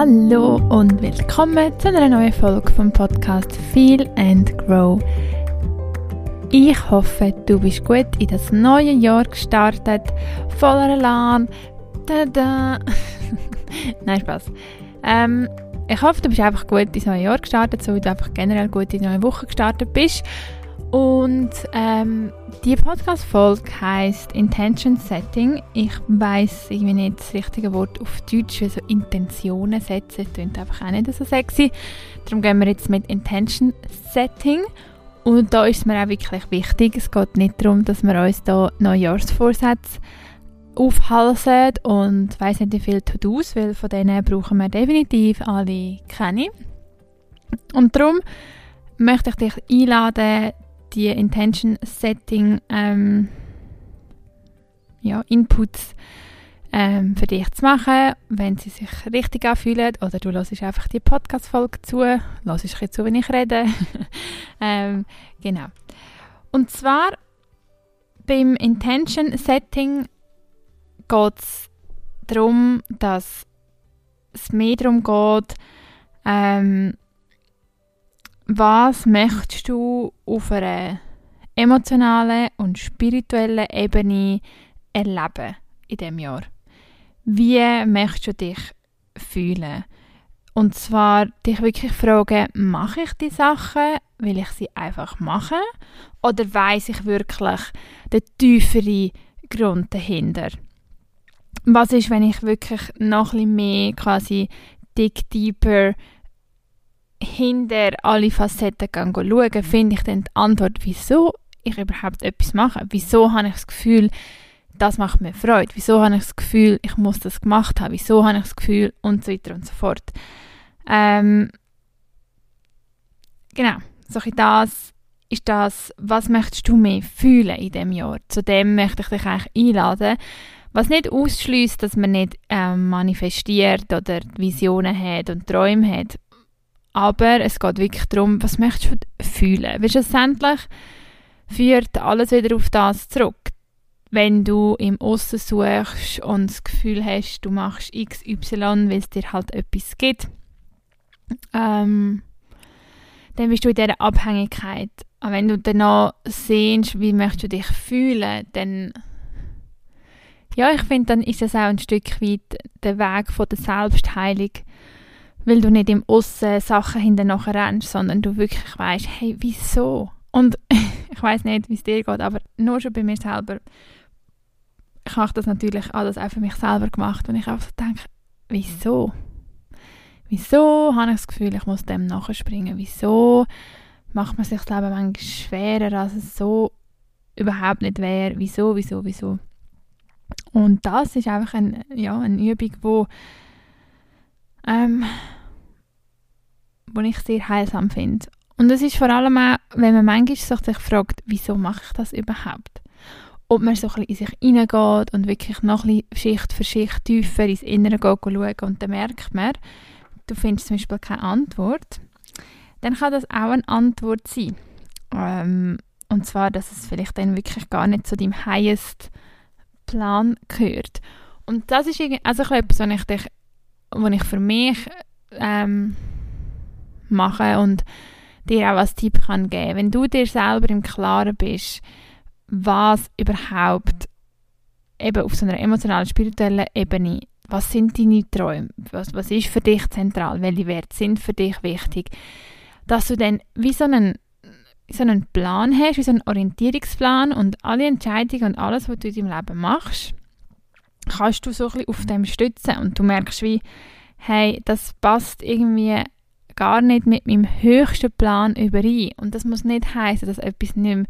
Hallo und willkommen zu einer neuen Folge vom Podcast Feel and Grow. Ich hoffe, du bist gut in das neue Jahr gestartet, voller Elan. Tada! Nein, Spaß. Ähm, ich hoffe, du bist einfach gut ins neue Jahr gestartet, so wie du einfach generell gut in die neue Woche gestartet bist. Und ähm, die Podcast-Folge heisst Intention Setting. Ich weiß irgendwie nicht das richtige Wort auf Deutsch, also Intentionen setzen, das klingt einfach auch nicht so sexy. Darum gehen wir jetzt mit Intention Setting. Und da ist es mir auch wirklich wichtig, es geht nicht darum, dass wir uns da Neujahrsvorsätze aufhalsen und weiss nicht wie viele To-Dos, weil von denen brauchen wir definitiv alle keine. Und darum möchte ich dich einladen, die Intention Setting ähm, ja, Inputs ähm, für dich zu machen, wenn sie sich richtig anfühlen oder du hörst einfach die Podcast-Folge zu, hörst ich zu, wenn ich rede. ähm, genau. Und zwar beim Intention Setting geht es darum, dass es mehr darum geht, ähm, was möchtest du auf einer emotionalen und spirituellen Ebene erleben in dem Jahr? Wie möchtest du dich fühlen? Und zwar dich wirklich fragen, mache ich die Sachen, will ich sie einfach machen? Oder weiß ich wirklich den tieferen Grund dahinter? Was ist, wenn ich wirklich noch ein bisschen mehr quasi dig deeper hinter alle Facetten schauen, finde ich dann die Antwort, wieso ich überhaupt etwas mache. Wieso habe ich das Gefühl, das macht mir Freude. Wieso habe ich das Gefühl, ich muss das gemacht haben. Wieso habe ich das Gefühl und so weiter und so fort. Ähm, genau, so das ist das, was möchtest du mehr fühlen in dem Jahr. Zu dem möchte ich dich eigentlich einladen. Was nicht ausschließt, dass man nicht ähm, manifestiert oder Visionen hat und Träume hat. Aber es geht wirklich darum, was möchtest du fühlen. Weil schlussendlich führt alles wieder auf das zurück. Wenn du im Aussen suchst und das Gefühl hast, du machst XY, weil es dir halt etwas gibt, ähm, dann bist du in dieser Abhängigkeit. Aber wenn du danach siehst, wie möchtest du dich fühlen, dann ja, ich finde, dann ist das auch ein Stück weit der Weg von der Selbstheilung, weil du nicht im Aussen Sachen hinterher rennst, sondern du wirklich weißt, hey, wieso? Und ich weiß nicht, wie es dir geht, aber nur schon bei mir selber. Ich habe das natürlich alles auch für mich selber gemacht und ich auch so denke, wieso? Wieso habe ich das Gefühl, ich muss dem nachspringen? Wieso macht man sich das Leben manchmal schwerer, als es so überhaupt nicht wäre? Wieso, wieso, wieso? Und das ist einfach ein, ja, eine Übung, wo ähm, wo ich sehr heilsam finde. Und es ist vor allem auch, wenn man manchmal sich fragt, wieso mache ich das überhaupt? Ob man so ein bisschen in sich hineingeht und wirklich noch ein bisschen Schicht für Schicht tiefer ins Innere schauen und dann merkt man, du findest zum Beispiel keine Antwort, dann kann das auch eine Antwort sein. Ähm, und zwar, dass es vielleicht dann wirklich gar nicht zu deinem highest Plan gehört. Und das ist also etwas, was ich, was ich für mich ähm, machen und dir auch als Tipp kann geben. Wenn du dir selber im Klaren bist, was überhaupt eben auf so einer emotionalen, spirituellen Ebene, was sind deine Träume, was, was ist für dich zentral, welche Werte sind für dich wichtig, dass du dann wie so einen, so einen Plan hast, wie so einen Orientierungsplan und alle Entscheidungen und alles, was du in deinem Leben machst, kannst du so ein bisschen auf dem stützen und du merkst wie, hey, das passt irgendwie gar nicht mit meinem höchsten Plan überein. Und das muss nicht heißen, dass etwas nicht mehr,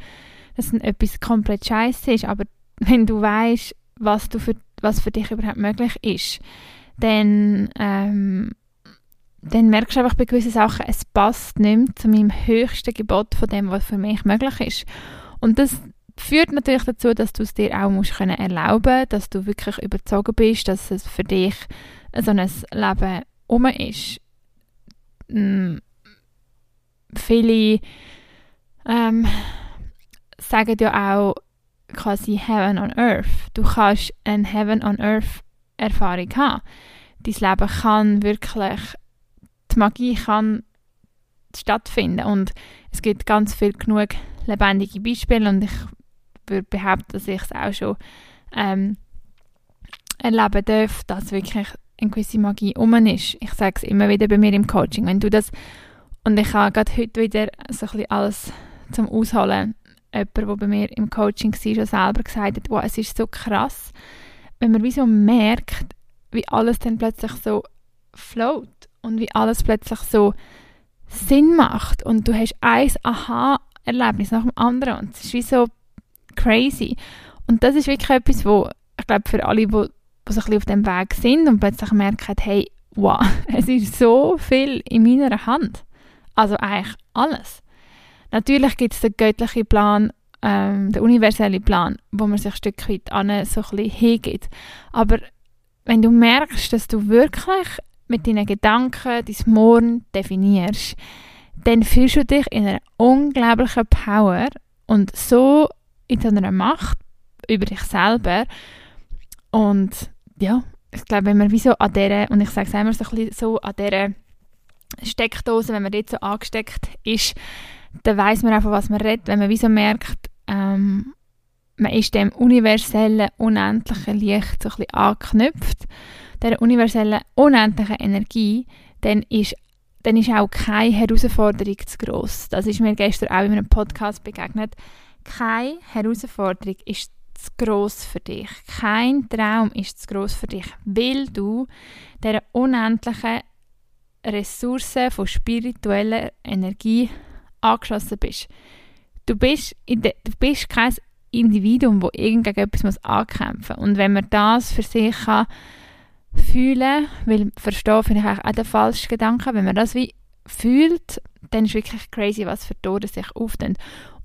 dass etwas komplett scheiße ist, aber wenn du weißt, was du für was für dich überhaupt möglich ist, dann ähm, dann merkst du einfach bei gewissen Sachen, es passt nicht mehr zu meinem höchsten Gebot von dem, was für mich möglich ist. Und das führt natürlich dazu, dass du es dir auch musst können erlauben, dass du wirklich überzogen bist, dass es für dich so ein Leben um ist viele ähm, sagen ja auch quasi Heaven on Earth. Du kannst eine Heaven on Earth Erfahrung haben. dein Leben kann wirklich, die Magie kann stattfinden und es gibt ganz viel genug lebendige Beispiele und ich würde behaupten, dass ich es auch schon ähm, erleben darf, dass wirklich eine gewisse Magie um ist. Ich sage es immer wieder bei mir im Coaching, wenn du das und ich habe gerade heute wieder so ein bisschen alles zum Ausholen jemand, der bei mir im Coaching war, schon selber gesagt hat, wow, es ist so krass, wenn man wie so merkt, wie alles dann plötzlich so float und wie alles plötzlich so Sinn macht und du hast ein Aha-Erlebnis nach dem anderen und es ist wie so crazy. Und das ist wirklich etwas, wo ich glaube für alle, die, die so ein bisschen auf dem Weg sind und plötzlich merken, hey, wow, es ist so viel in meiner Hand. Also eigentlich alles. Natürlich gibt es den göttlichen Plan, ähm, den universellen Plan, wo man sich ein Stück weit an so ein hingibt. Aber wenn du merkst, dass du wirklich mit deinen Gedanken dein Morgen definierst, dann fühlst du dich in einer unglaublichen Power und so in deiner Macht über dich selber. Und ja, ich glaube, wenn man wie so an dieser, und ich sage es immer so, ein bisschen so an dieser Steckdose, wenn man dort so angesteckt ist, dann weiß man einfach, was man redet. Wenn man wie so merkt, ähm, man ist dem universellen, unendlichen Licht so ein bisschen angeknüpft, der universellen, unendlichen Energie, dann ist, dann ist auch keine Herausforderung zu gross. Das ist mir gestern auch in einem Podcast begegnet. Keine Herausforderung ist zu gross für dich. Kein Traum ist zu gross für dich, weil du der unendlichen Ressourcen von spiritueller Energie angeschlossen bist. Du bist, de, du bist kein Individuum, das irgendgegen etwas ankämpfen muss. Und wenn man das für sich kann fühlen weil verstehen vielleicht auch den falschen Gedanken, wenn man das wie fühlt, dann ist wirklich crazy, was für Tore sich auftun.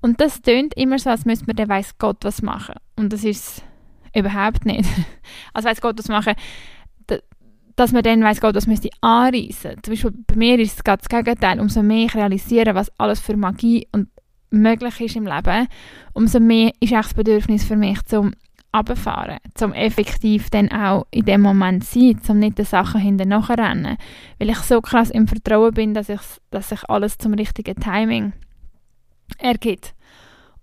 Und das tönt immer so, als müsste man dann weiss Gott was machen. Und das ist überhaupt nicht. Also weiss Gott was machen, dass man dann weiss Gott, was müsste anreißen. Zum Beispiel bei mir ist es das Gegenteil. Umso mehr ich realisiere, was alles für Magie und möglich ist im Leben, umso mehr ist echt das Bedürfnis für mich zum abfahren, zum effektiv dann auch in dem Moment sein, zum nicht den Sachen hinterher rennen, weil ich so krass im Vertrauen bin, dass, ich, dass sich alles zum richtigen Timing ergibt.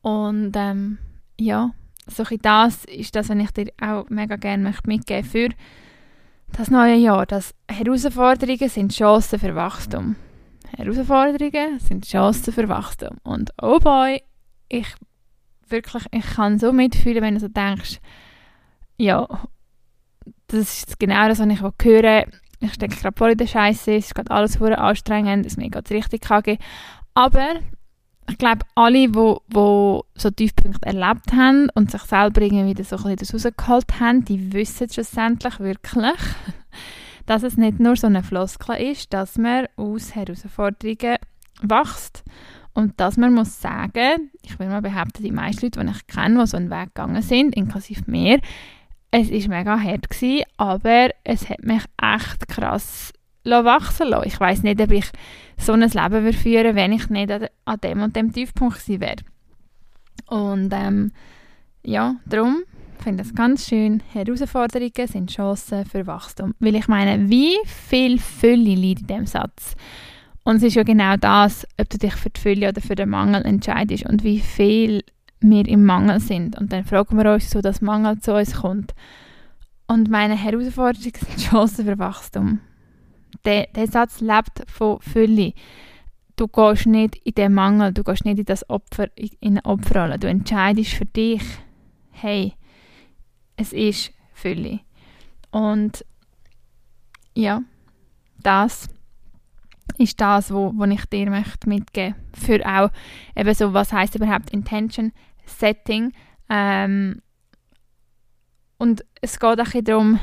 Und ähm, ja, so das ist das, was ich dir auch mega gerne möchte mitgeben für das neue Jahr, dass Herausforderungen sind Chancen für Wachstum. Herausforderungen sind Chancen für Wachstum. Und oh boy, ich wirklich, ich kann so mitfühlen, wenn du so denkst, ja, das ist genau das, was ich höre. Ich stecke gerade voll in der Scheiße, es ist gerade alles anstrengend, es mir geht richtig kacke. Aber ich glaube, alle, die wo, wo so Tiefpunkte erlebt haben und sich selber irgendwie so ein bisschen rausgeholt haben, die wissen schlussendlich wirklich, dass es nicht nur so eine Floskel ist, dass man aus Herausforderungen wächst und dass man muss sagen, ich will mal behaupten, die meisten Leute, die ich kenne, die so einen Weg gegangen sind, inklusive mir, es war mega hart gewesen, aber es hat mich echt krass wachsen lassen. Ich weiß nicht, ob ich so ein Leben würde führen wenn ich nicht an dem und dem Tiefpunkt gewesen wäre. Und ähm, ja, darum finde ich es ganz schön. Herausforderungen sind Chancen für Wachstum. Weil ich meine, wie viel Fülle liegt in diesem Satz? Und es ist ja genau das, ob du dich für die Fülle oder für den Mangel entscheidest und wie viel wir im Mangel sind. Und dann fragen wir uns, so dass Mangel zu uns kommt. Und meine Herausforderungen sind Chancen für Wachstum. Der, der Satz lebt von Fülle. Du gehst nicht in den Mangel, du gehst nicht in das Opfer, in eine Opferrolle. Du entscheidest für dich, hey, es ist Fülle. Und ja, das ist das, wo, wo ich dir möchte mitgeben Für auch eben so, was heißt überhaupt Intention Setting. Ähm, und es geht auch darum,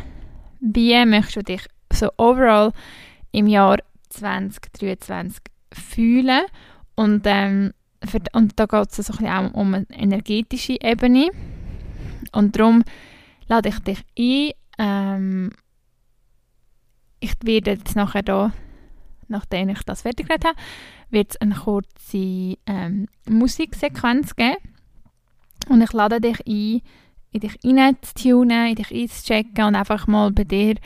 wie möchtest du dich so overall im Jahr 2023 fühlen. Und, ähm, für, und da geht es so ein auch um eine energetische Ebene. Und darum lade ich dich ein. Ähm, ich werde jetzt nachher da, nachdem ich das fertig habe, wird es eine kurze ähm, Musiksequenz geben. Und ich lade dich ein, in dich reinzutunen, in dich einzuchecken und einfach mal bei dir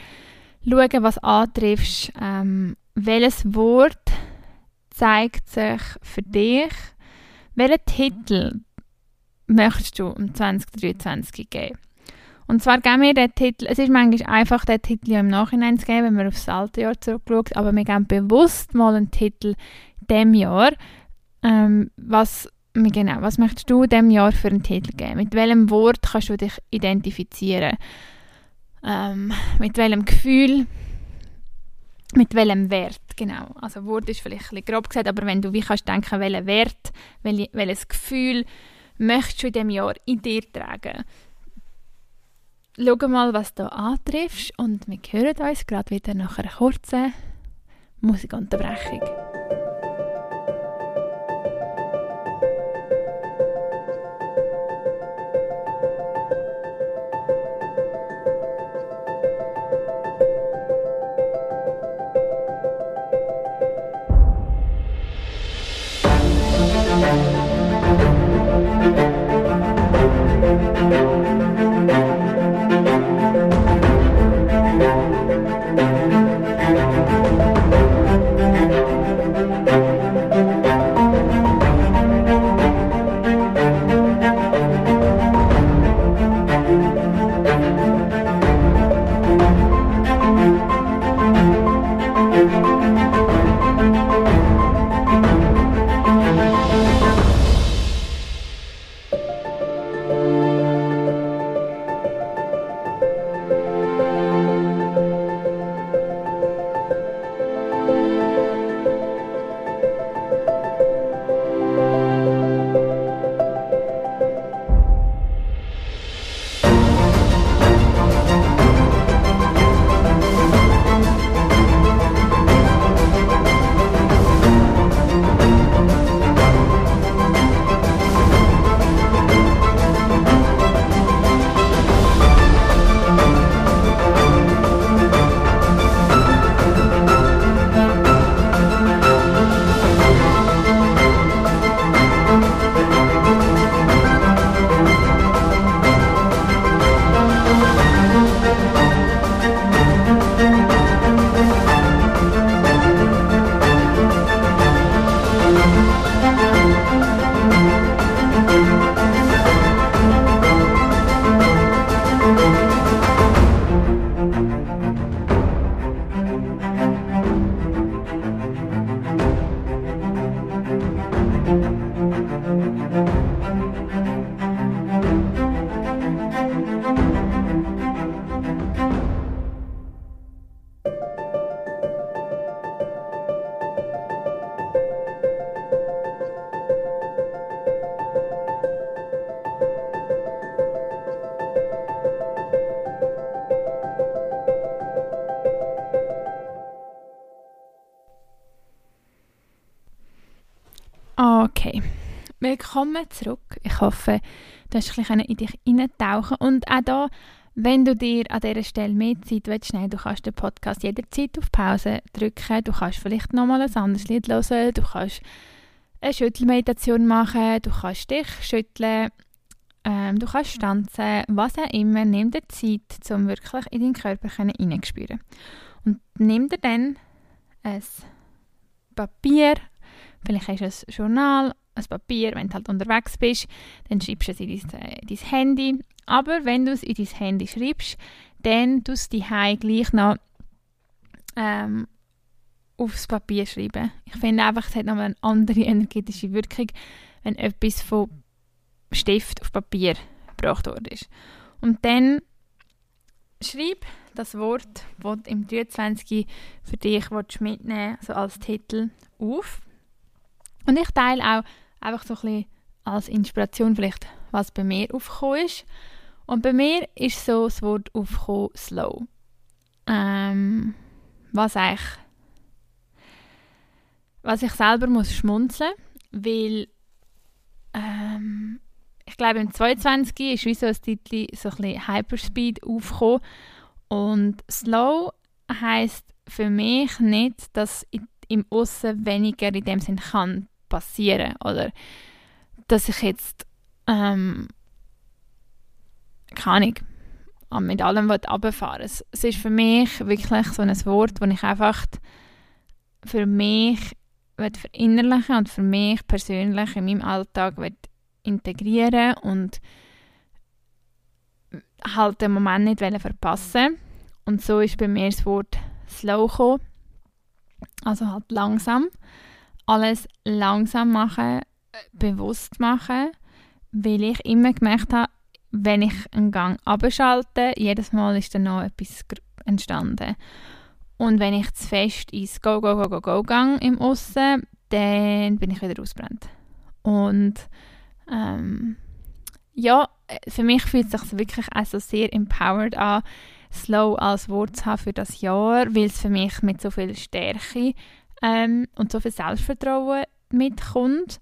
schauen, was antriffst. Ähm, welches Wort zeigt sich für dich? Welchen Titel möchtest du um 2023 geben? Und zwar geben wir den Titel, es ist manchmal einfach, den Titel im Nachhinein zu geben, wenn man aufs alte Jahr zurückschaut, aber wir geben bewusst mal einen Titel dem Jahr. Ähm, was, genau, was möchtest du dem Jahr für einen Titel geben? Mit welchem Wort kannst du dich identifizieren? Ähm, mit welchem Gefühl? Mit welchem Wert, genau. Also Wort ist vielleicht ein grob gesagt, aber wenn du wie kannst denken, welchen Wert, welches Gefühl möchtest du in diesem Jahr in dir tragen? Schau mal, was du antriffst und wir hören uns gerade wieder nach einer kurzen Musikunterbrechung. Willkommen zurück. Ich hoffe, du hast ein bisschen in dich eintauchen und auch da, wenn du dir an dieser Stelle mehr Zeit willst, nehmen, du kannst den Podcast jederzeit auf Pause drücken, du kannst vielleicht nochmal ein anderes Lied hören, du kannst eine Schüttelmeditation machen, du kannst dich schütteln, ähm, du kannst tanzen, was auch immer, nimm dir Zeit, um wirklich in deinen Körper hineinzuspüren. Und nimm dir dann ein Papier. Vielleicht hast du ein Journal, ein Papier, wenn du halt unterwegs bist, dann schreibst du es in dein, äh, dein Handy. Aber wenn du es in dein Handy schreibst, dann tust du die gleich noch ähm, aufs Papier schreiben. Ich finde einfach, es hat noch eine andere energetische Wirkung, wenn etwas von Stift auf Papier gebracht ist. Und dann schreib das Wort, das du im 23 für dich mitnehmen willst, also als Titel auf. Und ich teile auch einfach so ein bisschen als Inspiration vielleicht, was bei mir aufgekommen ist. Und bei mir ist so das Wort aufgekommen, slow. Ähm, was eigentlich, was ich selber muss schmunzeln, weil ähm, ich glaube im 22 ist wie so ein Titel so ein bisschen Hyperspeed aufgekommen und slow heißt für mich nicht, dass ich im Aussen weniger in dem Sinn kann passieren oder? Dass ich jetzt ähm, keine Ahnung mit allem runterfahren. Es, es ist für mich wirklich so ein Wort, das ich einfach für mich verinnerlichen und für mich persönlich in meinem Alltag integrieren und halt den Moment nicht verpassen. Und so ist bei mir das Wort slow gekommen. also halt langsam alles langsam machen bewusst machen weil ich immer gemerkt habe wenn ich einen Gang abschalte jedes Mal ist dann noch etwas entstanden und wenn ich zu fest ins Go, Go, Go, Go, Go gang im Aussen, dann bin ich wieder ausbrennt. Und ähm, ja, für mich fühlt es sich wirklich also sehr empowered an, Slow als Wort zu haben für das Jahr, weil es für mich mit so viel Stärke ähm, und so viel Selbstvertrauen mitkommt.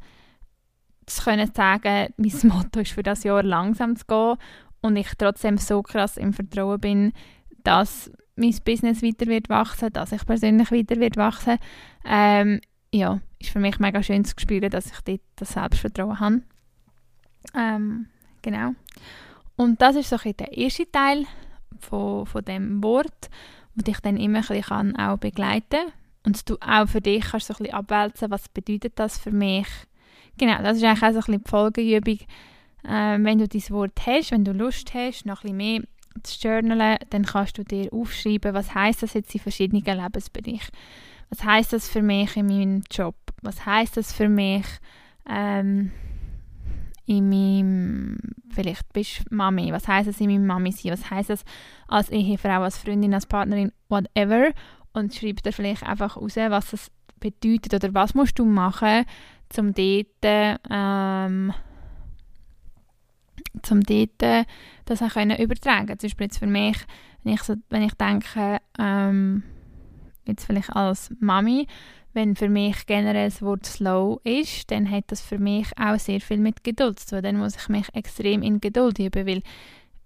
Zu können sagen, mein Motto ist für das Jahr langsam zu gehen und ich trotzdem so krass im Vertrauen bin, dass mein Business weiter wird wachsen, dass ich persönlich weiter wird wachsen. Ähm, ja, ist für mich mega schön zu spüren, dass ich dort das Selbstvertrauen habe. Ähm, genau. Und das ist so ein der erste Teil von, von dem Wort, wo dich dann immer ein bisschen auch begleiten kann. Und du auch für dich kannst so ein bisschen abwälzen, was bedeutet das für mich. Genau, das ist eigentlich auch so ein bisschen die Folgeübung. Ähm, wenn du dieses Wort hast, wenn du Lust hast, noch ein bisschen mehr zu journalen, dann kannst du dir aufschreiben, was heißt das jetzt in verschiedenen Lebensbereichen. Was heißt das für mich in meinem Job? Was heißt das für mich ähm, in meinem, vielleicht bist du Mami, was heißt das in meinem Mami sein? Was heißt das als Ehefrau, als Freundin, als Partnerin, whatever? Und schreib dir vielleicht einfach raus, was das bedeutet oder was musst du machen, um dort ähm, zum dort äh, das auch können übertragen Zum Beispiel für mich, wenn ich, so, wenn ich denke, ähm, jetzt vielleicht als Mami, wenn für mich generell das Wort slow ist, dann hat das für mich auch sehr viel mit Geduld zu tun. Dann muss ich mich extrem in Geduld üben, weil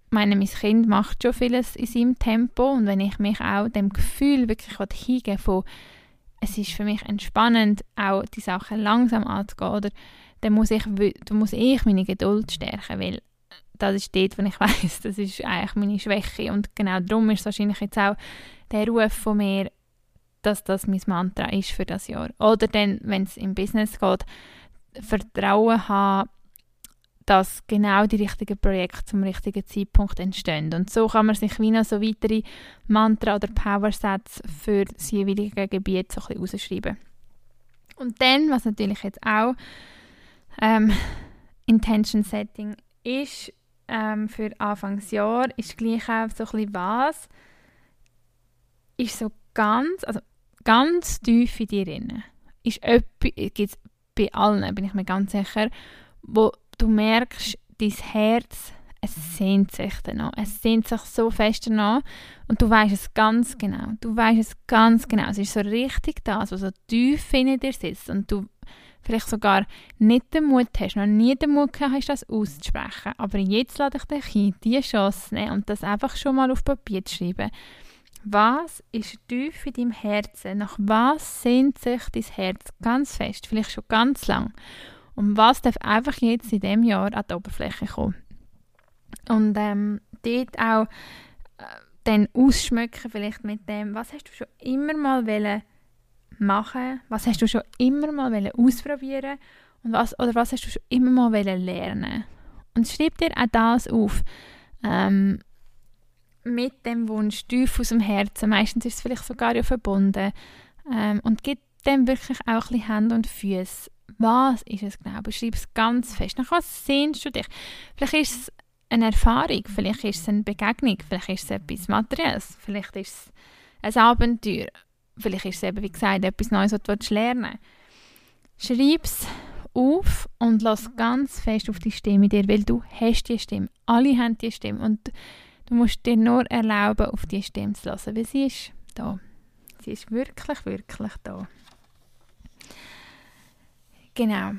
meine, mein Kind macht schon vieles in seinem Tempo und wenn ich mich auch dem Gefühl wirklich hingebe von es ist für mich entspannend, auch die Sachen langsam anzugehen, oder dann muss ich, dann muss ich meine Geduld stärken, weil das ist dort, wo ich weiß, das ist eigentlich meine Schwäche und genau darum ist wahrscheinlich jetzt auch der Ruf von mir, dass das mein Mantra ist für das Jahr. Oder dann, wenn es im Business geht, Vertrauen haben, dass genau die richtigen Projekte zum richtigen Zeitpunkt entstehen. Und so kann man sich wie noch so weitere Mantra oder Powersätze für das jeweilige Gebiet so ein. Und dann, was natürlich jetzt auch ähm, Intention Setting ist, ähm, für Anfangsjahr ist gleich auch so ein was, ist so ganz, also ganz tief in dir drin. Ist gibt es bei allen, bin ich mir ganz sicher, wo du merkst, dein Herz, es sehnt sich danach. Es sehnt sich so fest danach und du weißt es ganz genau. Du weißt es ganz genau. Es ist so richtig das, was so tief in dir sitzt und du vielleicht sogar nicht den Mut hast, noch nie den Mut gehabt hast, das auszusprechen. Aber jetzt lade ich dich ein, diese Chance nehmen und das einfach schon mal auf Papier zu schreiben. Was ist tief in deinem Herzen? Nach was sehnt sich dein Herz ganz fest, vielleicht schon ganz lang? Und was darf einfach jetzt in diesem Jahr an die Oberfläche kommen? Und ähm, dort auch äh, dann ausschmücken vielleicht mit dem, was hast du schon immer mal wollen machen? Was hast du schon immer mal ausprobieren und was, oder was hast du schon immer mal lernen Und schreib dir auch das auf. Ähm, mit dem Wunsch tief aus dem Herzen. Meistens ist es vielleicht sogar ja verbunden. Ähm, und gib dem wirklich auch ein bisschen Hände und Füße. Was ist es genau? Beschreib es ganz fest. Nach was sehnst du dich? Vielleicht ist es eine Erfahrung, vielleicht ist es eine Begegnung, vielleicht ist es etwas Materielles, vielleicht ist es ein Abenteuer vielleicht ist es eben, wie gesagt, etwas Neues, was du lernen willst. Schreib es auf und lass ganz fest auf die Stimme dir, weil du hast die Stimme. Alle haben die Stimme und du musst dir nur erlauben, auf die Stimme zu lassen, weil sie ist da. Sie ist wirklich, wirklich da. Genau.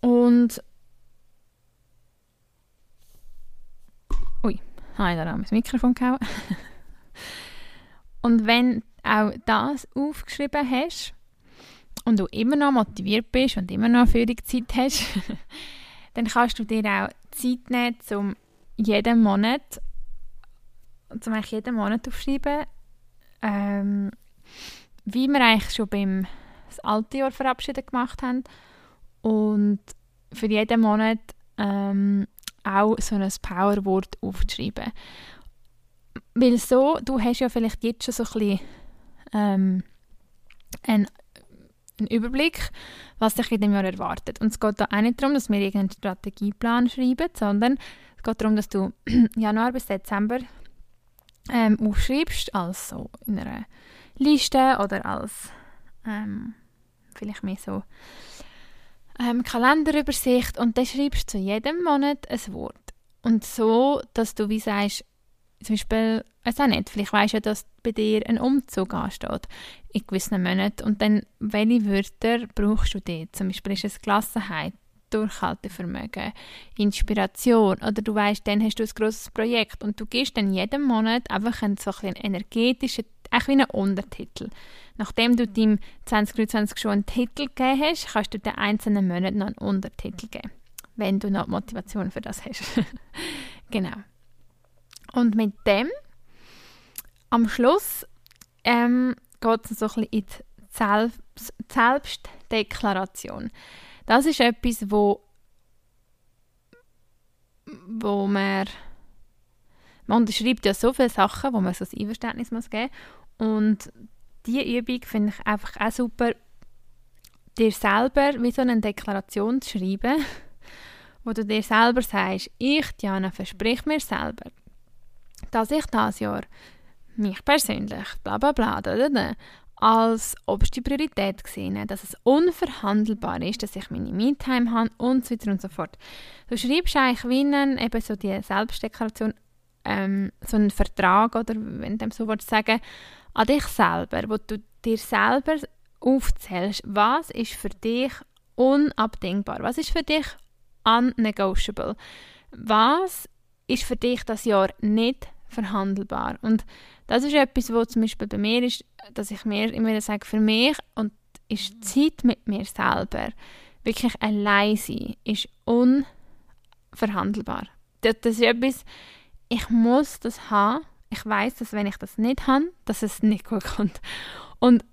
Und Ui, habe ich da mein Mikrofon gehauen. Und wenn auch das aufgeschrieben hast und du immer noch motiviert bist und immer noch Führungszeit hast, dann kannst du dir auch Zeit nehmen, um jeden Monat zum eigentlich jeden Monat aufschreiben, ähm, wie wir eigentlich schon beim das alte Jahr verabschiedet gemacht haben und für jeden Monat ähm, auch so ein Powerwort aufzuschreiben. Weil so, du hast ja vielleicht jetzt schon so ein bisschen ähm, einen, Überblick, was dich in dem Jahr erwartet. Und es geht da auch nicht darum, dass wir irgendeinen Strategieplan schreiben, sondern es geht darum, dass du Januar bis Dezember ähm, aufschreibst, als so in einer Liste oder als ähm, vielleicht mehr so ähm, Kalenderübersicht und dann schreibst du zu jedem Monat ein Wort. Und so, dass du wie sagst, zum Beispiel, weiß auch nicht, vielleicht weißt du dass bei dir ein Umzug ansteht in gewissen Monaten und dann, welche Wörter brauchst du dort? Zum Beispiel ist es Gelassenheit, Durchhaltevermögen, Inspiration oder du weißt, dann hast du ein grosses Projekt und du gehst dann jeden Monat einfach einen so einen energetischen, auch wie einen Untertitel. Nachdem du deinem 2023 schon einen Titel gegeben hast, kannst du den einzelnen Monaten noch einen Untertitel geben, wenn du noch Motivation für das hast. genau. Und mit dem, am Schluss, ähm, geht es so ein bisschen in die Selbst Selbstdeklaration. Das ist etwas, wo, wo man, man unterschreibt ja so viele Sachen, wo man so ein Einverständnis muss geben und diese Übung finde ich einfach auch super, dir selber wie so eine Deklaration zu schreiben, wo du dir selber sagst, ich, Diana, versprich mir selber, dass ich das Jahr mich persönlich, bla bla bla, da, da, da, als oberste Priorität gesehen, dass es unverhandelbar ist, dass ich meine Me-Time habe und so weiter und so fort. Du schreibst eigentlich wie einen, eben so die Selbstdeklaration, ähm, so einen Vertrag oder wenn du so willst sagen, an dich selber, wo du dir selber aufzählst, was ist für dich unabdingbar, was ist für dich unnegotiable, was ist für dich das Jahr nicht verhandelbar. Und das ist etwas, was zum Beispiel bei mir ist, dass ich mir immer sage, für mich und ist Zeit mit mir selber, wirklich allein sein, ist unverhandelbar. Das, das ist etwas, ich muss das haben. Ich weiß, dass wenn ich das nicht habe, dass es nicht gut kommt. Und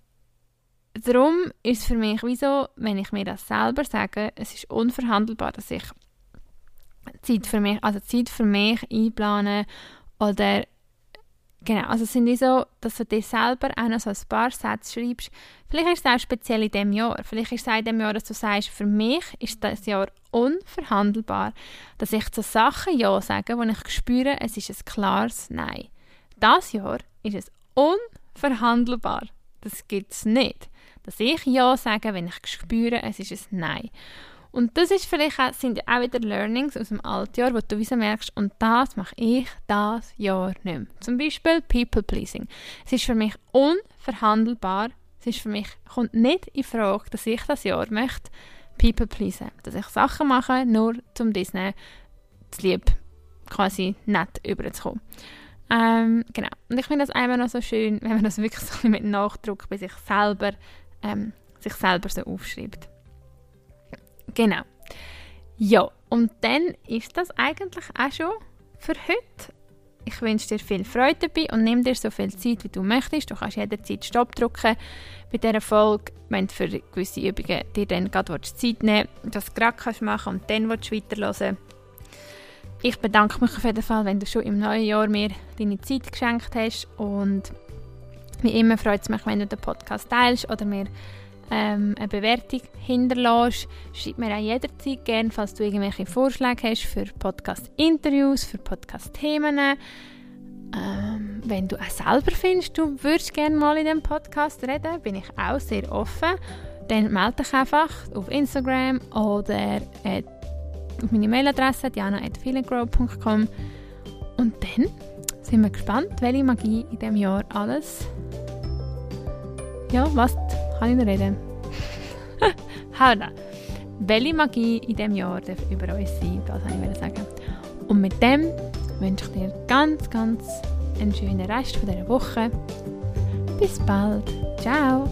darum ist es für mich wie so, wenn ich mir das selber sage, es ist unverhandelbar, dass ich Zeit für mich, also Zeit für mich einplane oder genau, also sind wie so, dass du dir selber auch noch so ein paar Sätze schreibst. Vielleicht ist es auch speziell in diesem Jahr. Vielleicht ist es auch in diesem Jahr, dass du sagst, für mich ist das Jahr unverhandelbar, dass ich zu Sachen Ja sage, wo ich spüre, es ist ein klares Nein. Das Jahr ist es unverhandelbar. Das gibt es nicht. Dass ich Ja sage, wenn ich spüre, es ist ein Nein. Und das ist vielleicht auch, sind auch wieder Learnings aus dem Altjahr, wo du wie merkst, und das mache ich das Jahr nicht mehr. Zum Beispiel People Pleasing. Es ist für mich unverhandelbar. Es ist für mich, kommt nicht in Frage, dass ich das Jahr möchte People pleasen. Dass ich Sachen mache, nur um Disney zu lieb quasi nett überzukommen. Ähm, genau. Und ich finde das einfach noch so schön, wenn man das wirklich so mit Nachdruck bei sich selber, ähm, sich selber so aufschreibt. Genau. Ja, und dann ist das eigentlich auch schon für heute. Ich wünsche dir viel Freude dabei und nimm dir so viel Zeit, wie du möchtest. Du kannst jederzeit Stopp drücken bei dieser Folge, wenn du für gewisse Übungen dir dann gerade Zeit nehmen willst, das gerade kannst machen und dann willst du weiterhören. Ich bedanke mich auf jeden Fall, wenn du schon im neuen Jahr mir deine Zeit geschenkt hast und wie immer freut es mich, wenn du den Podcast teilst oder mir ähm, eine Bewertung hinterlässt. Schreib mir auch jederzeit gerne, falls du irgendwelche Vorschläge hast für Podcast-Interviews, für Podcast-Themen. Ähm, wenn du auch selber findest, du würdest gerne mal in diesem Podcast reden, bin ich auch sehr offen. Dann melde dich einfach auf Instagram oder auf meine Mailadresse diana.feelinggrow.com und dann sind wir gespannt, welche Magie in diesem Jahr alles ja, was reden? halt Welche Magie in diesem Jahr darf über uns sein? Das wollte ich sagen. Und mit dem wünsche ich dir ganz, ganz einen schönen Rest dieser Woche. Bis bald. Ciao.